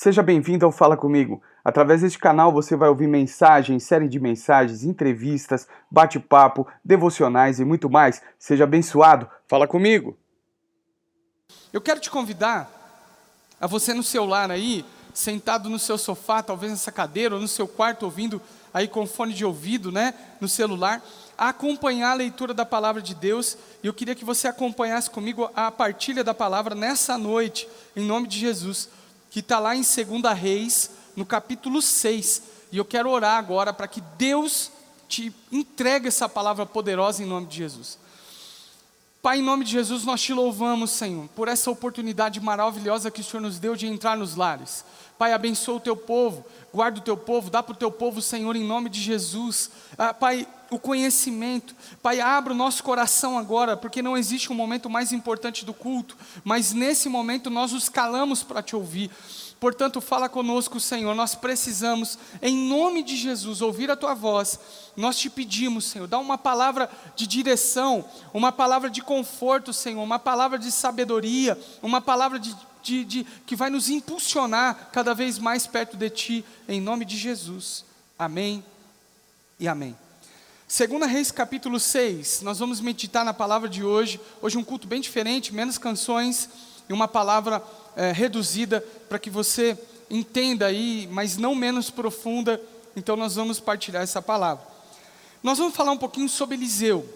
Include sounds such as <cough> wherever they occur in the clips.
Seja bem-vindo ao Fala Comigo. Através deste canal você vai ouvir mensagens, série de mensagens, entrevistas, bate-papo, devocionais e muito mais. Seja abençoado. Fala comigo. Eu quero te convidar a você no seu lar aí, sentado no seu sofá, talvez nessa cadeira, ou no seu quarto, ouvindo aí com fone de ouvido, né, no celular, a acompanhar a leitura da palavra de Deus. E eu queria que você acompanhasse comigo a partilha da palavra nessa noite, em nome de Jesus, que está lá em 2 Reis, no capítulo 6. E eu quero orar agora para que Deus te entregue essa palavra poderosa em nome de Jesus. Pai, em nome de Jesus, nós te louvamos, Senhor, por essa oportunidade maravilhosa que o Senhor nos deu de entrar nos lares. Pai, abençoa o teu povo, guarda o teu povo, dá para o teu povo, Senhor, em nome de Jesus. Ah, pai, o conhecimento. Pai, abra o nosso coração agora, porque não existe um momento mais importante do culto, mas nesse momento nós os calamos para te ouvir. Portanto, fala conosco, Senhor. Nós precisamos, em nome de Jesus, ouvir a tua voz. Nós te pedimos, Senhor, dá uma palavra de direção, uma palavra de conforto, Senhor, uma palavra de sabedoria, uma palavra de, de, de que vai nos impulsionar cada vez mais perto de ti, em nome de Jesus. Amém e amém. Segunda Reis capítulo 6, nós vamos meditar na palavra de hoje. Hoje um culto bem diferente, menos canções e uma palavra é, reduzida para que você entenda aí, mas não menos profunda. Então nós vamos partilhar essa palavra. Nós vamos falar um pouquinho sobre Eliseu.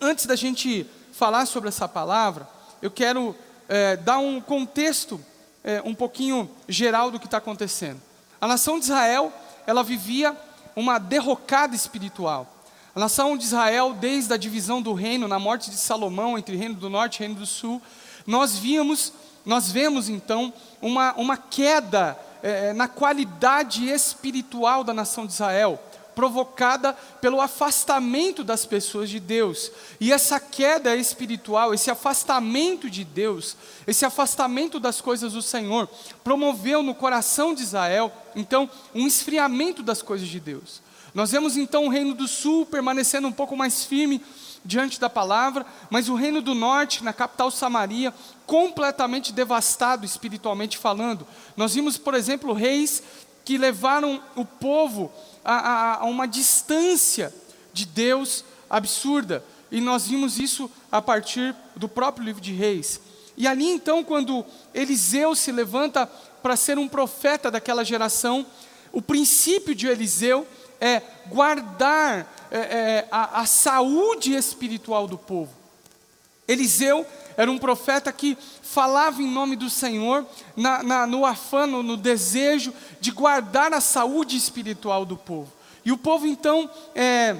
Antes da gente falar sobre essa palavra, eu quero é, dar um contexto é, um pouquinho geral do que está acontecendo. A nação de Israel, ela vivia uma derrocada espiritual. A nação de Israel, desde a divisão do reino, na morte de Salomão, entre reino do norte e reino do sul, nós víamos nós vemos então uma, uma queda é, na qualidade espiritual da nação de Israel, provocada pelo afastamento das pessoas de Deus. E essa queda espiritual, esse afastamento de Deus, esse afastamento das coisas do Senhor, promoveu no coração de Israel, então, um esfriamento das coisas de Deus. Nós vemos então o reino do sul permanecendo um pouco mais firme diante da palavra, mas o reino do norte, na capital Samaria, completamente devastado espiritualmente falando. Nós vimos, por exemplo, reis que levaram o povo a, a, a uma distância de Deus absurda, e nós vimos isso a partir do próprio livro de Reis. E ali então, quando Eliseu se levanta para ser um profeta daquela geração, o princípio de Eliseu é guardar é, é, a, a saúde espiritual do povo. Eliseu era um profeta que falava em nome do Senhor, na, na, no afano, no desejo de guardar a saúde espiritual do povo. E o povo então é,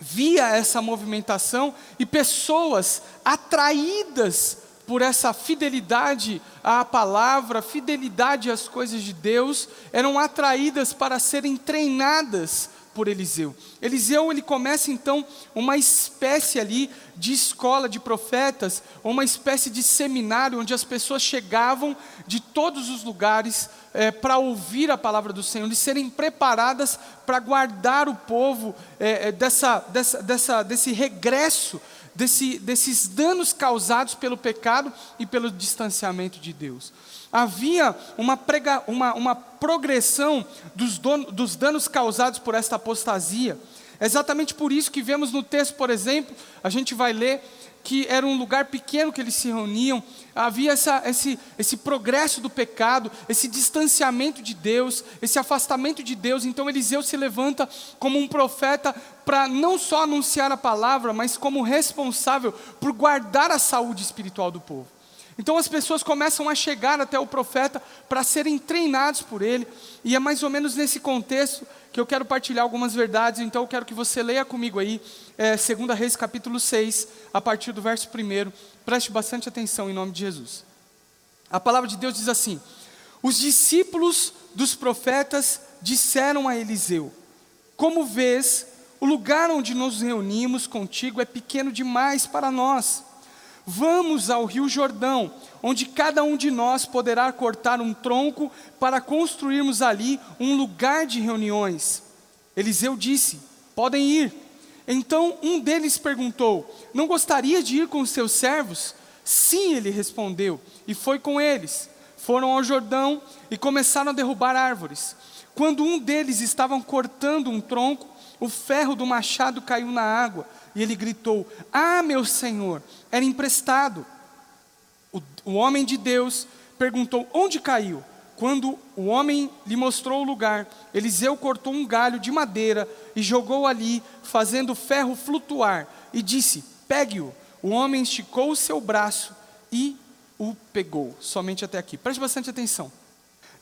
via essa movimentação e pessoas atraídas por essa fidelidade à palavra, fidelidade às coisas de Deus, eram atraídas para serem treinadas por Eliseu. Eliseu ele começa então uma espécie ali de escola de profetas, uma espécie de seminário onde as pessoas chegavam de todos os lugares é, para ouvir a palavra do Senhor, de serem preparadas para guardar o povo é, dessa, dessa, dessa, desse regresso, desse, desses danos causados pelo pecado e pelo distanciamento de Deus havia uma, prega, uma, uma progressão dos, dos danos causados por esta apostasia. É exatamente por isso que vemos no texto, por exemplo, a gente vai ler que era um lugar pequeno que eles se reuniam, havia essa, esse, esse progresso do pecado, esse distanciamento de Deus, esse afastamento de Deus. Então Eliseu se levanta como um profeta para não só anunciar a palavra, mas como responsável por guardar a saúde espiritual do povo. Então as pessoas começam a chegar até o profeta para serem treinados por ele, e é mais ou menos nesse contexto que eu quero partilhar algumas verdades, então eu quero que você leia comigo aí, é, 2 Reis capítulo 6, a partir do verso 1, preste bastante atenção em nome de Jesus. A palavra de Deus diz assim: Os discípulos dos profetas disseram a Eliseu: Como vês, o lugar onde nos reunimos contigo é pequeno demais para nós Vamos ao Rio Jordão, onde cada um de nós poderá cortar um tronco para construirmos ali um lugar de reuniões. Eliseu disse: Podem ir. Então um deles perguntou: Não gostaria de ir com os seus servos? Sim, ele respondeu, e foi com eles. foram ao Jordão e começaram a derrubar árvores. Quando um deles estava cortando um tronco, o ferro do machado caiu na água e ele gritou: Ah, meu senhor, era emprestado. O, o homem de Deus perguntou: Onde caiu? Quando o homem lhe mostrou o lugar, Eliseu cortou um galho de madeira e jogou ali, fazendo o ferro flutuar, e disse: Pegue-o. O homem esticou o seu braço e o pegou. Somente até aqui. Preste bastante atenção.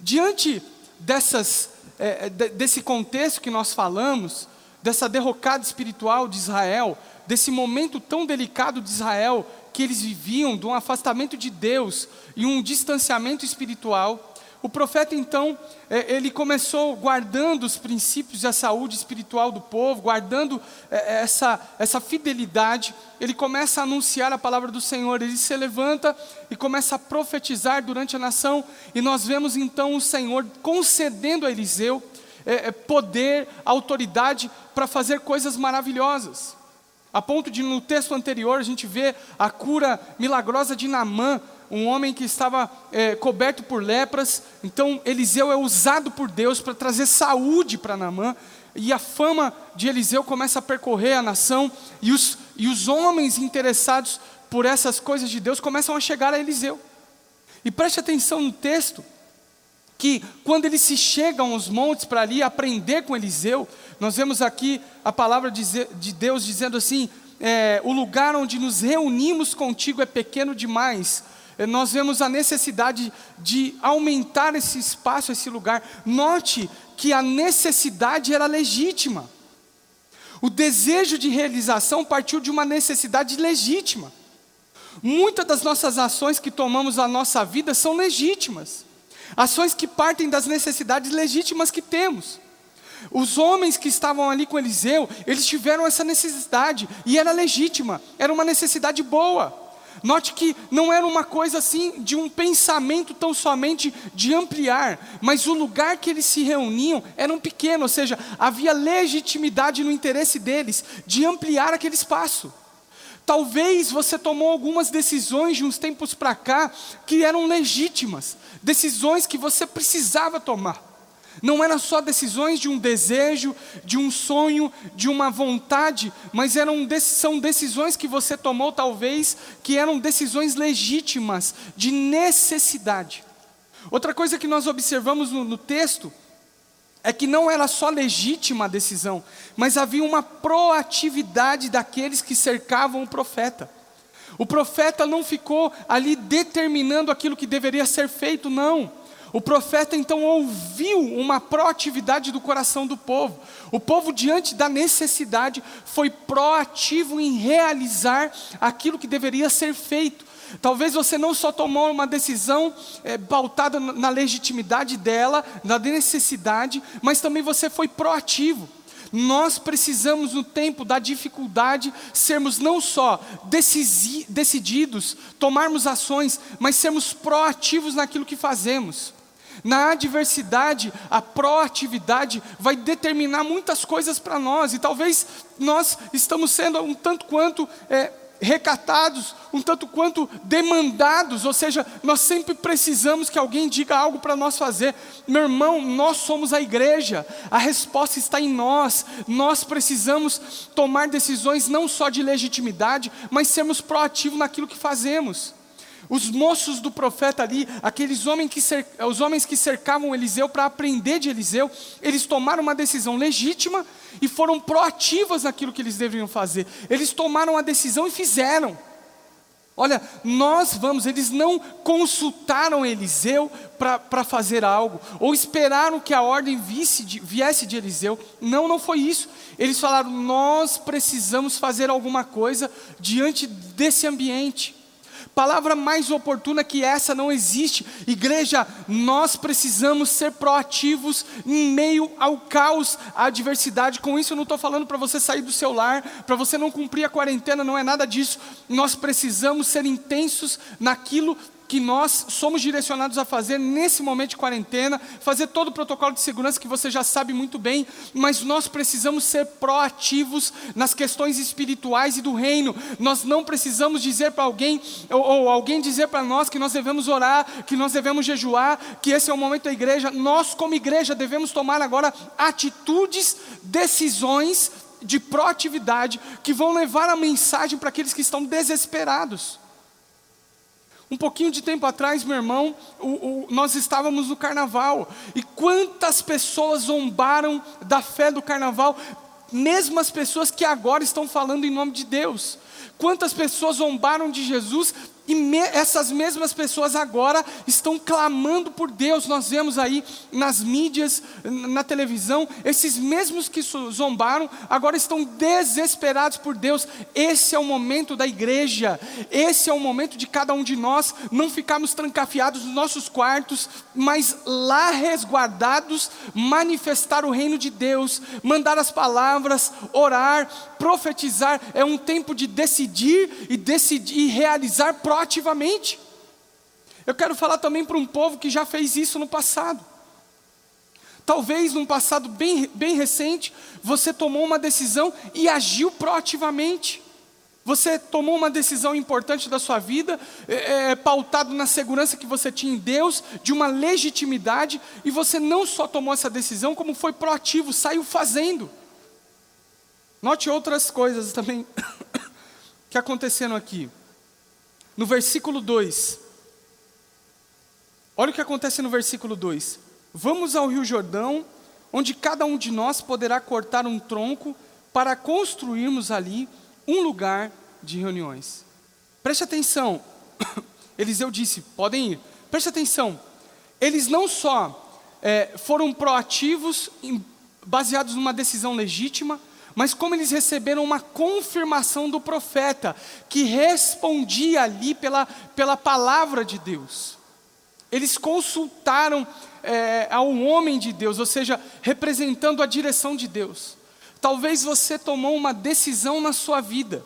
Diante dessas, é, desse contexto que nós falamos, dessa derrocada espiritual de Israel, desse momento tão delicado de Israel, que eles viviam, de um afastamento de Deus e um distanciamento espiritual, o profeta então, é, ele começou guardando os princípios da saúde espiritual do povo, guardando é, essa, essa fidelidade, ele começa a anunciar a palavra do Senhor, ele se levanta e começa a profetizar durante a nação, e nós vemos então o Senhor concedendo a Eliseu é, poder, autoridade para fazer coisas maravilhosas. A ponto de no texto anterior a gente vê a cura milagrosa de Naamã, um homem que estava é, coberto por lepras. Então Eliseu é usado por Deus para trazer saúde para Naamã. E a fama de Eliseu começa a percorrer a nação, e os, e os homens interessados por essas coisas de Deus começam a chegar a Eliseu. E preste atenção no texto, que quando eles se chegam aos montes para ali aprender com Eliseu, nós vemos aqui a palavra de Deus dizendo assim: é, o lugar onde nos reunimos contigo é pequeno demais eh, nós vemos a necessidade de aumentar esse espaço, esse lugar. Note que a necessidade era legítima. O desejo de realização partiu de uma necessidade legítima. Muitas das nossas ações que tomamos na nossa vida são legítimas. Ações que partem das necessidades legítimas que temos. Os homens que estavam ali com Eliseu, eles tiveram essa necessidade e era legítima, era uma necessidade boa. Note que não era uma coisa assim de um pensamento tão somente de ampliar, mas o lugar que eles se reuniam era um pequeno, ou seja, havia legitimidade no interesse deles de ampliar aquele espaço. Talvez você tomou algumas decisões de uns tempos para cá que eram legítimas, decisões que você precisava tomar. Não eram só decisões de um desejo, de um sonho, de uma vontade, mas eram são decisões que você tomou, talvez, que eram decisões legítimas, de necessidade. Outra coisa que nós observamos no, no texto é que não era só legítima a decisão, mas havia uma proatividade daqueles que cercavam o profeta. O profeta não ficou ali determinando aquilo que deveria ser feito, não. O profeta então ouviu uma proatividade do coração do povo. O povo, diante da necessidade, foi proativo em realizar aquilo que deveria ser feito. Talvez você não só tomou uma decisão é, pautada na legitimidade dela, na necessidade, mas também você foi proativo. Nós precisamos, no tempo da dificuldade, sermos não só decididos, tomarmos ações, mas sermos proativos naquilo que fazemos. Na adversidade, a proatividade vai determinar muitas coisas para nós, e talvez nós estamos sendo um tanto quanto é, recatados, um tanto quanto demandados, ou seja, nós sempre precisamos que alguém diga algo para nós fazer. Meu irmão, nós somos a igreja, a resposta está em nós. Nós precisamos tomar decisões não só de legitimidade, mas sermos proativos naquilo que fazemos. Os moços do profeta ali, aqueles homens que, os homens que cercavam Eliseu para aprender de Eliseu, eles tomaram uma decisão legítima e foram proativas naquilo que eles deveriam fazer. Eles tomaram a decisão e fizeram. Olha, nós vamos, eles não consultaram Eliseu para fazer algo, ou esperaram que a ordem de, viesse de Eliseu. Não, não foi isso. Eles falaram: nós precisamos fazer alguma coisa diante desse ambiente. Palavra mais oportuna que essa não existe. Igreja, nós precisamos ser proativos em meio ao caos, à adversidade. Com isso, eu não estou falando para você sair do seu lar, para você não cumprir a quarentena, não é nada disso. Nós precisamos ser intensos naquilo que nós somos direcionados a fazer nesse momento de quarentena, fazer todo o protocolo de segurança que você já sabe muito bem, mas nós precisamos ser proativos nas questões espirituais e do reino. Nós não precisamos dizer para alguém, ou, ou alguém dizer para nós que nós devemos orar, que nós devemos jejuar, que esse é o momento da igreja. Nós, como igreja, devemos tomar agora atitudes, decisões de proatividade que vão levar a mensagem para aqueles que estão desesperados. Um pouquinho de tempo atrás, meu irmão, o, o, nós estávamos no carnaval, e quantas pessoas zombaram da fé do carnaval, mesmo as pessoas que agora estão falando em nome de Deus. Quantas pessoas zombaram de Jesus e me, essas mesmas pessoas agora estão clamando por Deus. Nós vemos aí nas mídias, na televisão, esses mesmos que zombaram agora estão desesperados por Deus. Esse é o momento da igreja, esse é o momento de cada um de nós não ficarmos trancafiados nos nossos quartos, mas lá resguardados, manifestar o reino de Deus, mandar as palavras, orar, profetizar. É um tempo de decidir e decidir e realizar proativamente. Eu quero falar também para um povo que já fez isso no passado. Talvez num passado bem, bem recente, você tomou uma decisão e agiu proativamente. Você tomou uma decisão importante da sua vida, é, é, pautado na segurança que você tinha em Deus, de uma legitimidade, e você não só tomou essa decisão, como foi proativo, saiu fazendo. Note outras coisas também <coughs> que aconteceram aqui no versículo 2. Olha o que acontece no versículo 2. Vamos ao Rio Jordão, onde cada um de nós poderá cortar um tronco para construirmos ali um lugar de reuniões. Preste atenção. <coughs> Eliseu disse: podem ir. Preste atenção. Eles não só é, foram proativos, baseados numa decisão legítima, mas como eles receberam uma confirmação do profeta, que respondia ali pela, pela palavra de Deus. Eles consultaram é, ao homem de Deus, ou seja, representando a direção de Deus. Talvez você tomou uma decisão na sua vida,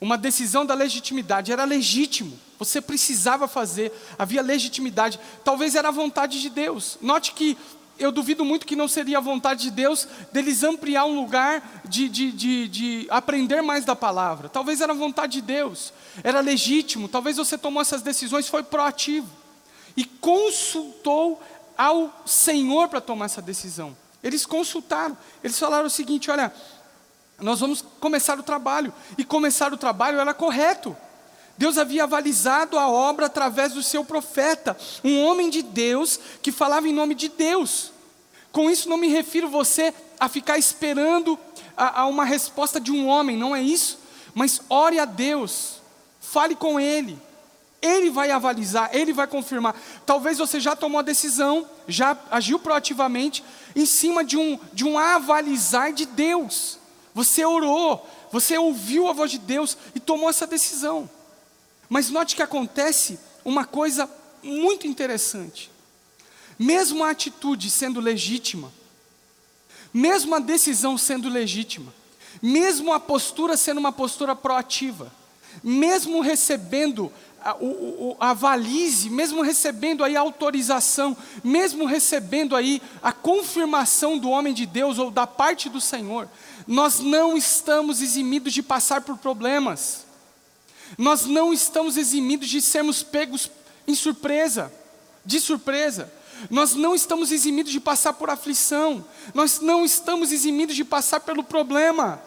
uma decisão da legitimidade, era legítimo, você precisava fazer, havia legitimidade, talvez era a vontade de Deus. Note que eu duvido muito que não seria a vontade de Deus deles ampliar um lugar de, de, de, de, aprender mais da palavra. Talvez era a vontade de Deus, era legítimo, talvez você tomou essas decisões, foi proativo e consultou ao Senhor para tomar essa decisão. Eles consultaram, eles falaram o seguinte: olha, nós vamos começar o trabalho, e começar o trabalho era correto. Deus havia avalizado a obra através do seu profeta, um homem de Deus que falava em nome de Deus. Com isso, não me refiro você a ficar esperando a, a uma resposta de um homem, não é isso? Mas ore a Deus, fale com Ele, Ele vai avalizar, Ele vai confirmar. Talvez você já tomou a decisão, já agiu proativamente, em cima de um, de um avalizar de Deus. Você orou, você ouviu a voz de Deus e tomou essa decisão. Mas note que acontece uma coisa muito interessante. Mesmo a atitude sendo legítima, mesmo a decisão sendo legítima, mesmo a postura sendo uma postura proativa, mesmo recebendo a, o, a valise, mesmo recebendo aí a autorização, mesmo recebendo aí a confirmação do homem de Deus ou da parte do Senhor, nós não estamos eximidos de passar por problemas nós não estamos eximidos de sermos pegos em surpresa, de surpresa. Nós não estamos eximidos de passar por aflição, nós não estamos eximidos de passar pelo problema.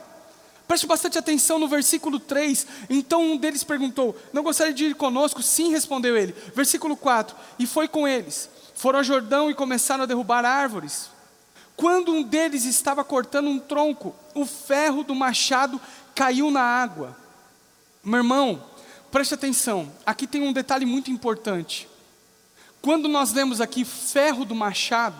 Preste bastante atenção no versículo 3. Então um deles perguntou: Não gostaria de ir conosco? Sim, respondeu ele. Versículo 4: E foi com eles. Foram ao Jordão e começaram a derrubar árvores. Quando um deles estava cortando um tronco, o ferro do machado caiu na água. Meu irmão, preste atenção, aqui tem um detalhe muito importante. Quando nós lemos aqui ferro do machado,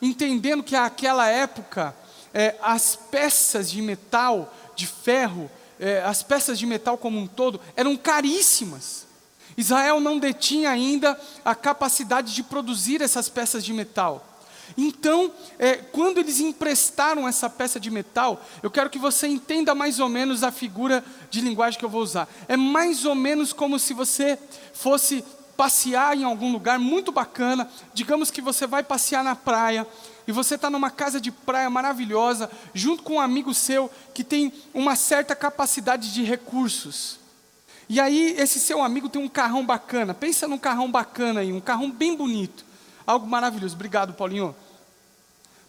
entendendo que naquela época é, as peças de metal, de ferro, é, as peças de metal como um todo, eram caríssimas. Israel não detinha ainda a capacidade de produzir essas peças de metal. Então, é, quando eles emprestaram essa peça de metal, eu quero que você entenda mais ou menos a figura de linguagem que eu vou usar. É mais ou menos como se você fosse passear em algum lugar muito bacana. Digamos que você vai passear na praia e você está numa casa de praia maravilhosa, junto com um amigo seu que tem uma certa capacidade de recursos. E aí, esse seu amigo tem um carrão bacana. Pensa num carrão bacana aí, um carrão bem bonito. Algo maravilhoso. Obrigado, Paulinho.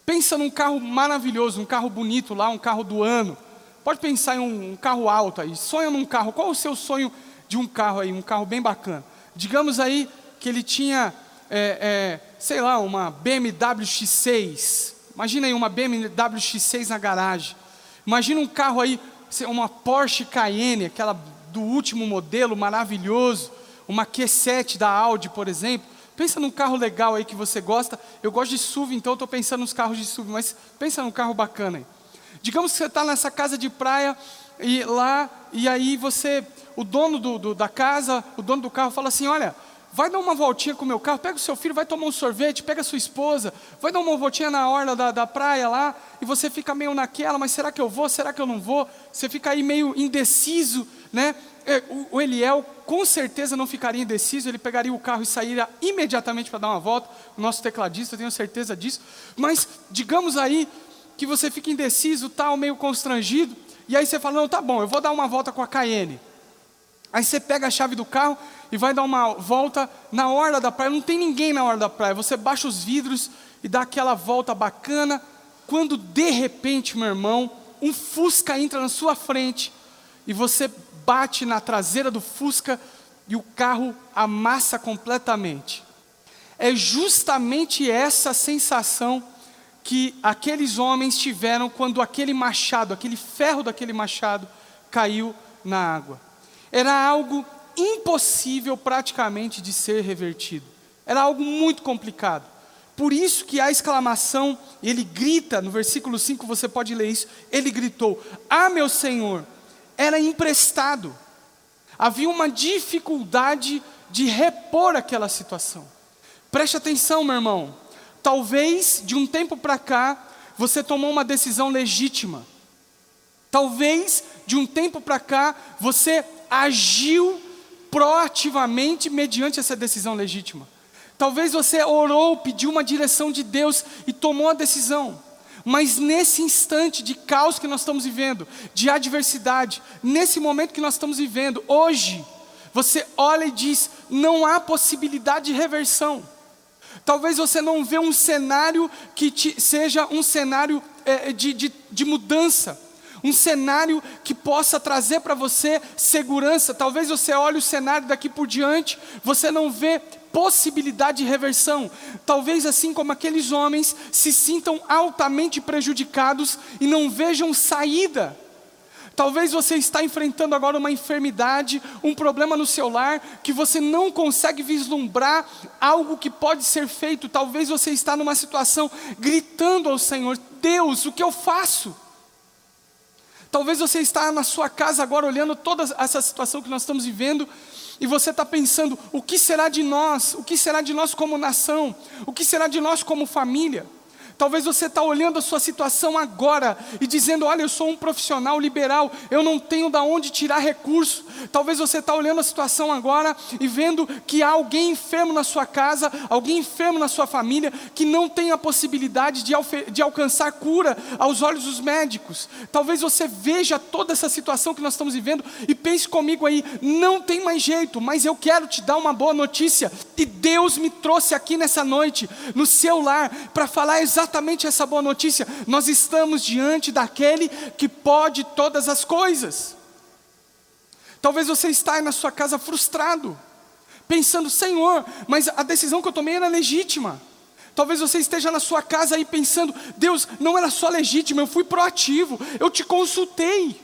Pensa num carro maravilhoso, um carro bonito lá, um carro do ano. Pode pensar em um, um carro alto aí. Sonha num carro. Qual o seu sonho de um carro aí? Um carro bem bacana. Digamos aí que ele tinha, é, é, sei lá, uma BMW X6. Imagina aí uma BMW X6 na garagem. Imagina um carro aí, uma Porsche Cayenne, aquela do último modelo maravilhoso, uma Q7 da Audi, por exemplo. Pensa num carro legal aí que você gosta. Eu gosto de SUV, então estou pensando nos carros de SUV, mas pensa num carro bacana aí. Digamos que você está nessa casa de praia e lá, e aí você, o dono do, do, da casa, o dono do carro fala assim: olha, vai dar uma voltinha com o meu carro, pega o seu filho, vai tomar um sorvete, pega a sua esposa, vai dar uma voltinha na orla da, da praia lá, e você fica meio naquela, mas será que eu vou, será que eu não vou? Você fica aí meio indeciso, né? É, o, Eliel com certeza não ficaria indeciso, ele pegaria o carro e sairia imediatamente para dar uma volta. O nosso tecladista, tenho certeza disso. Mas digamos aí que você fica indeciso, tal, meio constrangido, e aí você fala: "Não, tá bom, eu vou dar uma volta com a Cayenne". Aí você pega a chave do carro e vai dar uma volta na orla da praia. Não tem ninguém na orla da praia. Você baixa os vidros e dá aquela volta bacana. Quando de repente, meu irmão, um Fusca entra na sua frente e você bate na traseira do Fusca e o carro amassa completamente. É justamente essa sensação que aqueles homens tiveram quando aquele machado, aquele ferro daquele machado caiu na água. Era algo impossível praticamente de ser revertido. Era algo muito complicado. Por isso que a exclamação, ele grita, no versículo 5 você pode ler isso, ele gritou: Ah, meu Senhor, era emprestado. Havia uma dificuldade de repor aquela situação. Preste atenção, meu irmão. Talvez de um tempo para cá você tomou uma decisão legítima. Talvez de um tempo para cá você agiu proativamente mediante essa decisão legítima. Talvez você orou, pediu uma direção de Deus e tomou a decisão. Mas nesse instante de caos que nós estamos vivendo, de adversidade, nesse momento que nós estamos vivendo, hoje, você olha e diz: não há possibilidade de reversão. Talvez você não vê um cenário que te, seja um cenário é, de, de, de mudança, um cenário que possa trazer para você segurança. Talvez você olhe o cenário daqui por diante, você não vê possibilidade de reversão. Talvez assim como aqueles homens se sintam altamente prejudicados e não vejam saída. Talvez você está enfrentando agora uma enfermidade, um problema no seu lar, que você não consegue vislumbrar algo que pode ser feito. Talvez você está numa situação gritando ao Senhor: Deus, o que eu faço? Talvez você está na sua casa agora olhando toda essa situação que nós estamos vivendo e você está pensando: o que será de nós? O que será de nós como nação? O que será de nós como família? Talvez você está olhando a sua situação agora e dizendo: Olha, eu sou um profissional liberal, eu não tenho da onde tirar recurso. Talvez você está olhando a situação agora e vendo que há alguém enfermo na sua casa, alguém enfermo na sua família, que não tem a possibilidade de, de alcançar cura aos olhos dos médicos. Talvez você veja toda essa situação que nós estamos vivendo e pense comigo aí: não tem mais jeito, mas eu quero te dar uma boa notícia. E Deus me trouxe aqui nessa noite, no seu lar, para falar exatamente exatamente essa boa notícia. Nós estamos diante daquele que pode todas as coisas. Talvez você está na sua casa frustrado, pensando, Senhor, mas a decisão que eu tomei era legítima. Talvez você esteja na sua casa aí pensando, Deus, não era só legítima, eu fui proativo, eu te consultei.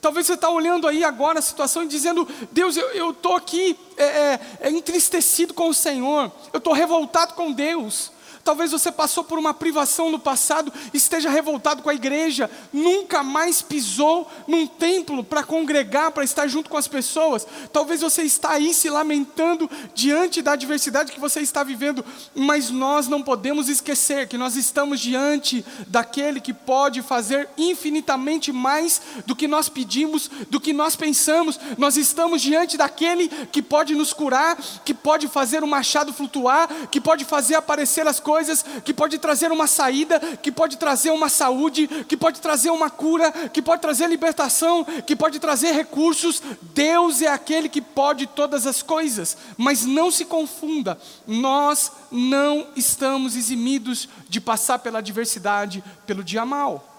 Talvez você está olhando aí agora a situação e dizendo, Deus, eu estou aqui é, é, é, entristecido com o Senhor, eu estou revoltado com Deus. Talvez você passou por uma privação no passado, esteja revoltado com a igreja, nunca mais pisou num templo para congregar, para estar junto com as pessoas. Talvez você está aí se lamentando diante da adversidade que você está vivendo, mas nós não podemos esquecer que nós estamos diante daquele que pode fazer infinitamente mais do que nós pedimos, do que nós pensamos. Nós estamos diante daquele que pode nos curar, que pode fazer o machado flutuar, que pode fazer aparecer as coisas, que pode trazer uma saída, que pode trazer uma saúde, que pode trazer uma cura, que pode trazer libertação, que pode trazer recursos. Deus é aquele que pode todas as coisas, mas não se confunda, nós não estamos eximidos de passar pela adversidade, pelo dia mal.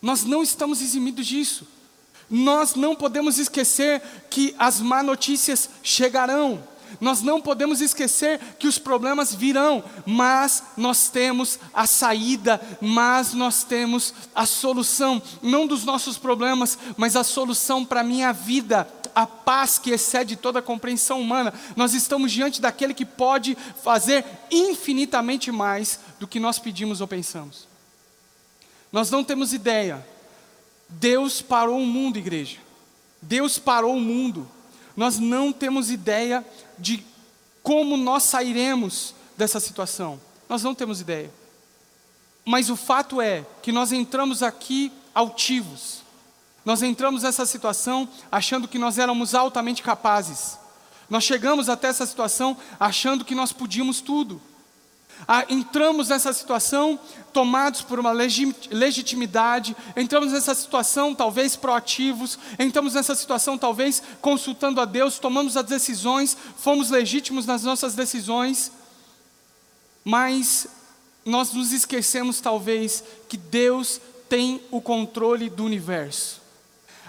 Nós não estamos eximidos disso. Nós não podemos esquecer que as má notícias chegarão. Nós não podemos esquecer que os problemas virão, mas nós temos a saída, mas nós temos a solução, não dos nossos problemas, mas a solução para a minha vida, a paz que excede toda a compreensão humana. Nós estamos diante daquele que pode fazer infinitamente mais do que nós pedimos ou pensamos. Nós não temos ideia. Deus parou o mundo, igreja. Deus parou o mundo. Nós não temos ideia de como nós sairemos dessa situação. Nós não temos ideia. Mas o fato é que nós entramos aqui altivos. Nós entramos nessa situação achando que nós éramos altamente capazes. Nós chegamos até essa situação achando que nós podíamos tudo. Ah, entramos nessa situação tomados por uma legitimidade, entramos nessa situação talvez proativos, entramos nessa situação talvez consultando a Deus, tomamos as decisões, fomos legítimos nas nossas decisões, mas nós nos esquecemos talvez que Deus tem o controle do universo.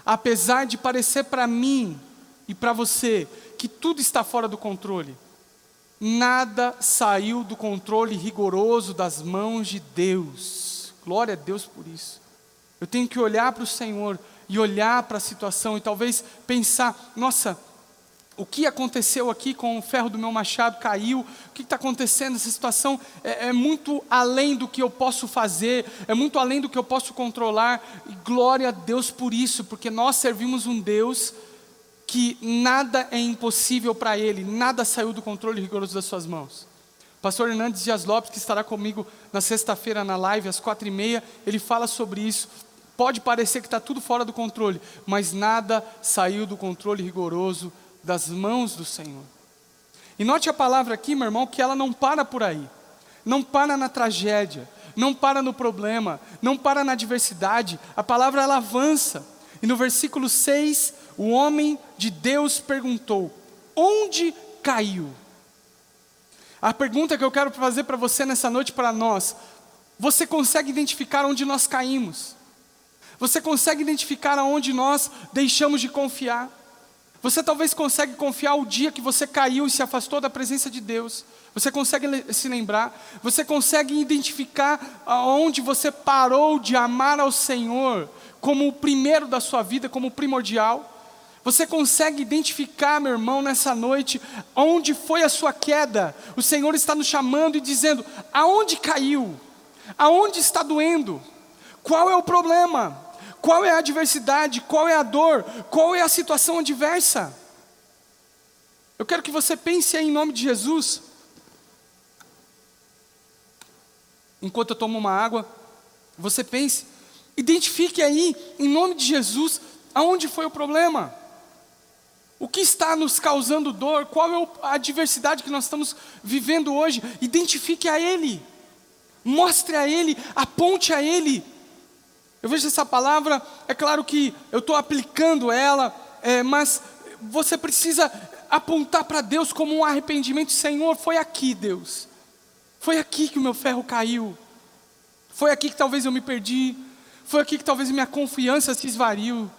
Apesar de parecer para mim e para você que tudo está fora do controle, Nada saiu do controle rigoroso das mãos de Deus. Glória a Deus por isso. Eu tenho que olhar para o Senhor e olhar para a situação e talvez pensar: nossa, o que aconteceu aqui com o ferro do meu machado caiu, o que está acontecendo? Essa situação é, é, muito além do que eu posso fazer, é muito além do que eu posso controlar, e glória a Deus por isso, porque nós servimos um Deus que nada é impossível para Ele, nada saiu do controle rigoroso das suas mãos. Pastor Hernandes Dias Lopes, que estará comigo na sexta-feira na live, às quatro e meia, ele fala sobre isso. Pode parecer que está tudo fora do controle, mas nada saiu do controle rigoroso das mãos do Senhor. E note a palavra aqui, meu irmão, que ela não para por aí, não para na tragédia, não para no problema, não para na adversidade, a palavra ela avança. E no versículo 6, o homem de Deus perguntou: Onde caiu? A pergunta que eu quero fazer para você nessa noite, para nós: Você consegue identificar onde nós caímos? Você consegue identificar aonde nós deixamos de confiar? Você talvez consegue confiar o dia que você caiu e se afastou da presença de Deus. Você consegue se lembrar? Você consegue identificar aonde você parou de amar ao Senhor como o primeiro da sua vida, como o primordial? Você consegue identificar, meu irmão, nessa noite, onde foi a sua queda? O Senhor está nos chamando e dizendo: aonde caiu? Aonde está doendo? Qual é o problema? Qual é a adversidade? Qual é a dor? Qual é a situação adversa? Eu quero que você pense aí em nome de Jesus. Enquanto eu tomo uma água, você pense, identifique aí, em nome de Jesus, aonde foi o problema. O que está nos causando dor? Qual é a adversidade que nós estamos vivendo hoje? Identifique a Ele, mostre a Ele, aponte a Ele. Eu vejo essa palavra, é claro que eu estou aplicando ela, é, mas você precisa apontar para Deus como um arrependimento. Senhor, foi aqui, Deus. Foi aqui que o meu ferro caiu. Foi aqui que talvez eu me perdi. Foi aqui que talvez minha confiança se esvariu.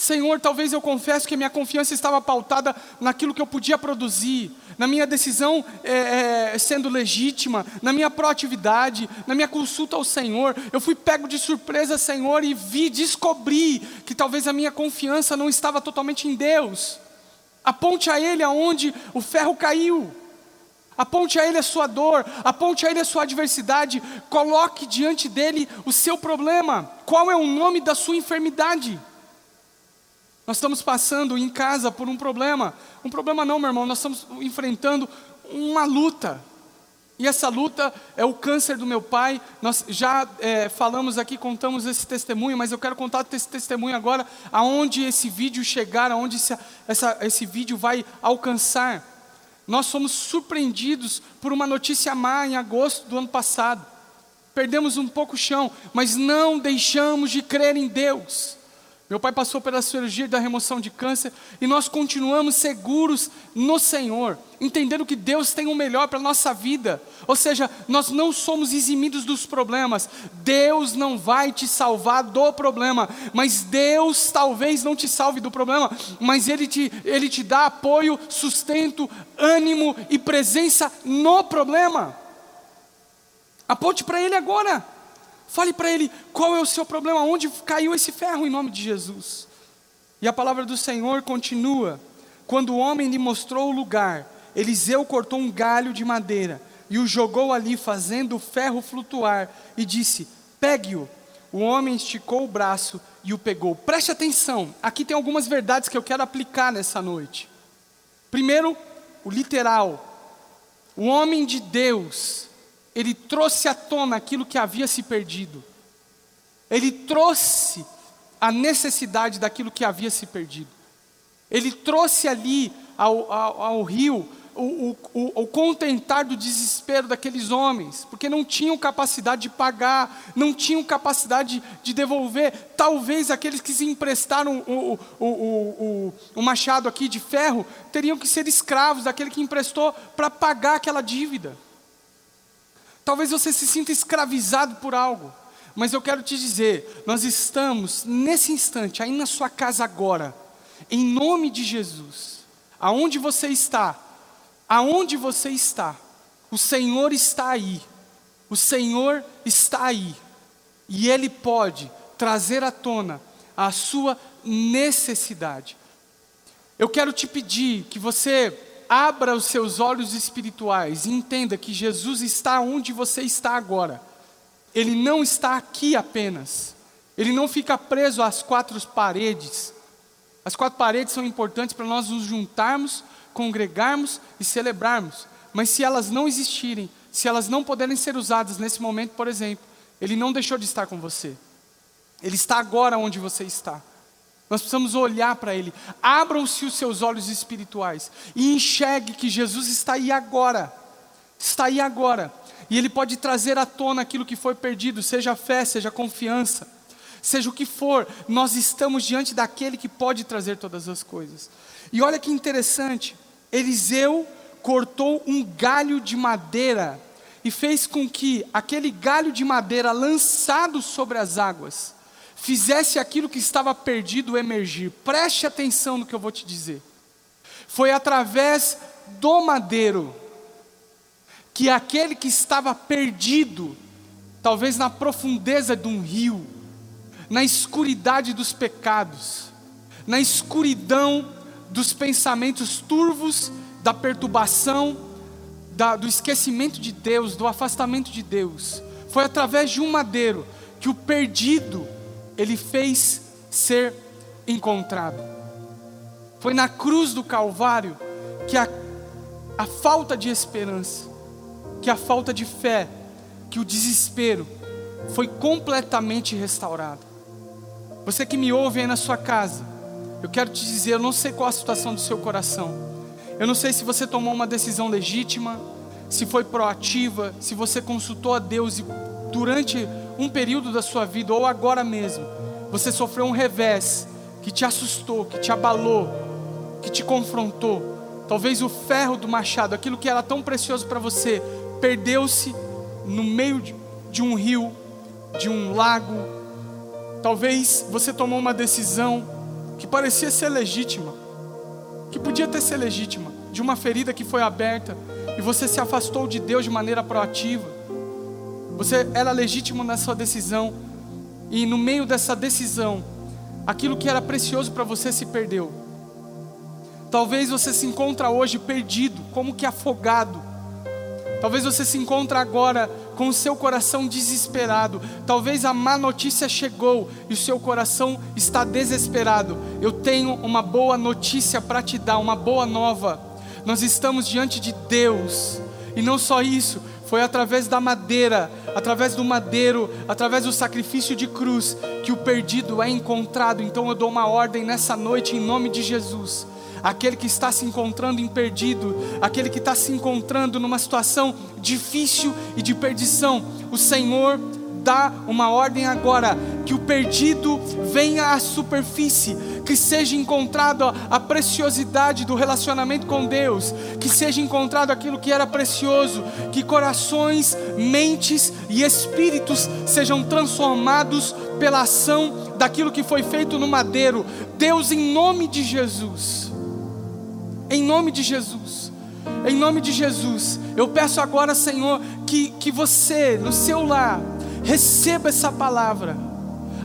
Senhor, talvez eu confesso que minha confiança estava pautada naquilo que eu podia produzir, na minha decisão é, é, sendo legítima, na minha proatividade, na minha consulta ao Senhor. Eu fui pego de surpresa, Senhor, e vi, descobri que talvez a minha confiança não estava totalmente em Deus. Aponte a Ele aonde o ferro caiu. Aponte a Ele a sua dor, aponte a Ele a sua adversidade, coloque diante dele o seu problema. Qual é o nome da sua enfermidade? Nós estamos passando em casa por um problema. Um problema não, meu irmão, nós estamos enfrentando uma luta. E essa luta é o câncer do meu pai. Nós já é, falamos aqui, contamos esse testemunho, mas eu quero contar esse testemunho agora, aonde esse vídeo chegar, aonde esse, essa, esse vídeo vai alcançar. Nós fomos surpreendidos por uma notícia má em agosto do ano passado. Perdemos um pouco o chão, mas não deixamos de crer em Deus. Meu pai passou pela cirurgia da remoção de câncer e nós continuamos seguros no Senhor, entendendo que Deus tem o melhor para a nossa vida. Ou seja, nós não somos eximidos dos problemas. Deus não vai te salvar do problema, mas Deus talvez não te salve do problema, mas Ele te, Ele te dá apoio, sustento, ânimo e presença no problema. Aponte para Ele agora. Fale para ele qual é o seu problema, onde caiu esse ferro em nome de Jesus. E a palavra do Senhor continua: quando o homem lhe mostrou o lugar, Eliseu cortou um galho de madeira e o jogou ali, fazendo o ferro flutuar, e disse: Pegue-o. O homem esticou o braço e o pegou. Preste atenção, aqui tem algumas verdades que eu quero aplicar nessa noite. Primeiro, o literal. O homem de Deus ele trouxe à tona aquilo que havia se perdido. Ele trouxe a necessidade daquilo que havia se perdido. Ele trouxe ali ao, ao, ao rio o, o, o, contentar do desespero daqueles homens, porque não tinham capacidade de pagar, não tinham capacidade de devolver. Talvez aqueles que se emprestaram o, o, o, o machado aqui de ferro teriam que ser escravos daquele que emprestou para pagar aquela dívida. Talvez você se sinta escravizado por algo, mas eu quero te dizer: nós estamos nesse instante, aí na sua casa agora, em nome de Jesus, aonde você está, aonde você está, o Senhor está aí, o Senhor está aí, e Ele pode trazer à tona a sua necessidade. Eu quero te pedir que você abra os seus olhos espirituais e entenda que Jesus está onde você está agora. Ele não está aqui apenas. Ele não fica preso às quatro paredes. As quatro paredes são importantes para nós nos juntarmos, congregarmos e celebrarmos. Mas se elas não existirem, se elas não puderem ser usadas nesse momento, por exemplo, Ele não deixou de estar com você. Ele está agora onde você está. Nós precisamos olhar para Ele. Abram-se os seus olhos espirituais e enxergue que Jesus está aí agora. Está aí agora. E Ele pode trazer à tona aquilo que foi perdido, seja fé, seja confiança, seja o que for. Nós estamos diante daquele que pode trazer todas as coisas. E olha que interessante: Eliseu cortou um galho de madeira e fez com que aquele galho de madeira lançado sobre as águas fizesse aquilo que estava perdido emergir. Preste atenção no que eu vou te dizer. Foi através do madeiro que aquele que estava perdido, talvez na profundeza de um rio, na escuridade dos pecados, na escuridão dos pensamentos turvos, da perturbação, da, do esquecimento de Deus, do afastamento de Deus, foi através de um madeiro que o perdido, ele fez ser encontrado. Foi na cruz do Calvário que a, a falta de esperança, que a falta de fé, que o desespero foi completamente restaurado. Você que me ouve aí na sua casa, eu quero te dizer, eu não sei qual a situação do seu coração. Eu não sei se você tomou uma decisão legítima, se foi proativa, se você consultou a Deus e durante um período da sua vida, ou agora mesmo, você sofreu um revés que te assustou, que te abalou, que te confrontou. Talvez o ferro do machado, aquilo que era tão precioso para você, perdeu-se no meio de, um rio, de um lago. Talvez você tomou uma decisão que parecia ser legítima, que podia ter ser legítima, de uma ferida que foi aberta, e você se afastou de Deus de maneira proativa. Você era legítimo na sua decisão, e no meio dessa decisão, aquilo que era precioso para você se perdeu. Talvez você se encontra hoje perdido, como que afogado, Talvez você se encontre agora com o seu coração desesperado. Talvez a má notícia chegou e o seu coração está desesperado. Eu tenho uma boa notícia para te dar, uma boa nova. Nós estamos diante de Deus. E não só isso, foi através da madeira, através do madeiro, através do sacrifício de cruz, que o perdido é encontrado. Então eu dou uma ordem nessa noite em nome de Jesus aquele que está se encontrando em perdido, aquele que está se encontrando numa situação difícil e de perdição, o Senhor dá uma ordem agora que o perdido venha à superfície, que seja encontrado a preciosidade do relacionamento com Deus, que seja encontrado aquilo que era precioso, que corações, mentes e espíritos sejam transformados pela ação daquilo que foi feito no madeiro. Deus, em nome de Jesus em nome de Jesus. Em nome de Jesus, eu peço agora, Senhor, que, que você, no seu lar, receba essa palavra,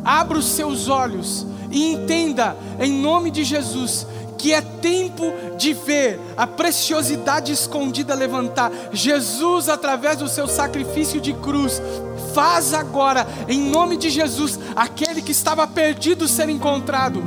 abra os seus olhos e entenda, em nome de Jesus, que é tempo de ver a preciosidade escondida levantar. Jesus, através do seu sacrifício de cruz, faz agora, em nome de Jesus, aquele que estava perdido ser encontrado.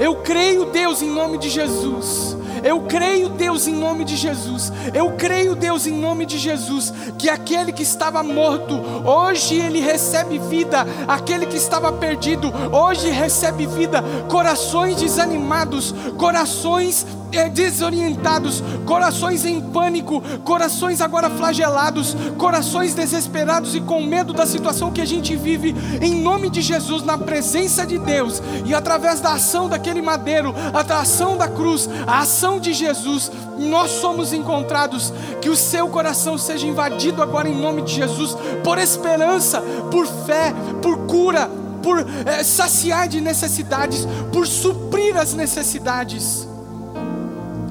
Eu creio, Deus, em nome de Jesus. Eu creio, Deus, em nome de Jesus. Eu creio, Deus, em nome de Jesus, que aquele que estava morto, hoje ele recebe vida. Aquele que estava perdido, hoje recebe vida. Corações desanimados, corações desorientados, corações em pânico, corações agora flagelados, corações desesperados e com medo da situação que a gente vive, em nome de Jesus, na presença de Deus e através da ação daquele madeiro, a ação da cruz, a ação de Jesus, nós somos encontrados. Que o seu coração seja invadido agora em nome de Jesus, por esperança, por fé, por cura, por é, saciar de necessidades, por suprir as necessidades.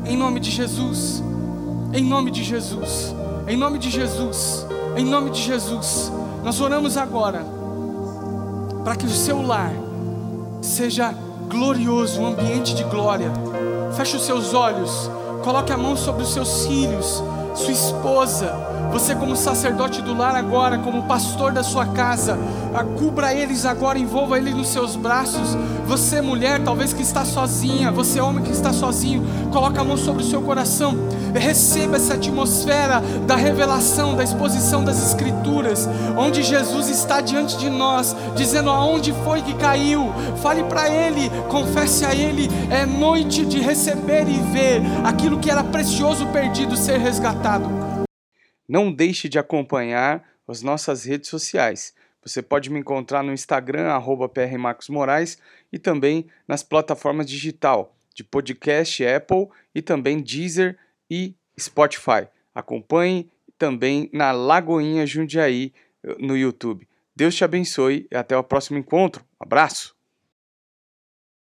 Em nome de Jesus. Em nome de Jesus. Em nome de Jesus. Em nome de Jesus. Nós oramos agora para que o seu lar seja glorioso, um ambiente de glória. Feche os seus olhos. Coloque a mão sobre os seus filhos, sua esposa, você, como sacerdote do lar, agora, como pastor da sua casa, cubra eles agora, envolva eles nos seus braços. Você, mulher, talvez que está sozinha, você, homem que está sozinho, coloca a mão sobre o seu coração, receba essa atmosfera da revelação, da exposição das Escrituras, onde Jesus está diante de nós, dizendo aonde foi que caiu. Fale para Ele, confesse a Ele. É noite de receber e ver aquilo que era precioso perdido ser resgatado. Não deixe de acompanhar as nossas redes sociais. Você pode me encontrar no Instagram, arroba Moraes, e também nas plataformas digital de podcast Apple e também Deezer e Spotify. Acompanhe também na Lagoinha Jundiaí no YouTube. Deus te abençoe e até o próximo encontro. Um abraço!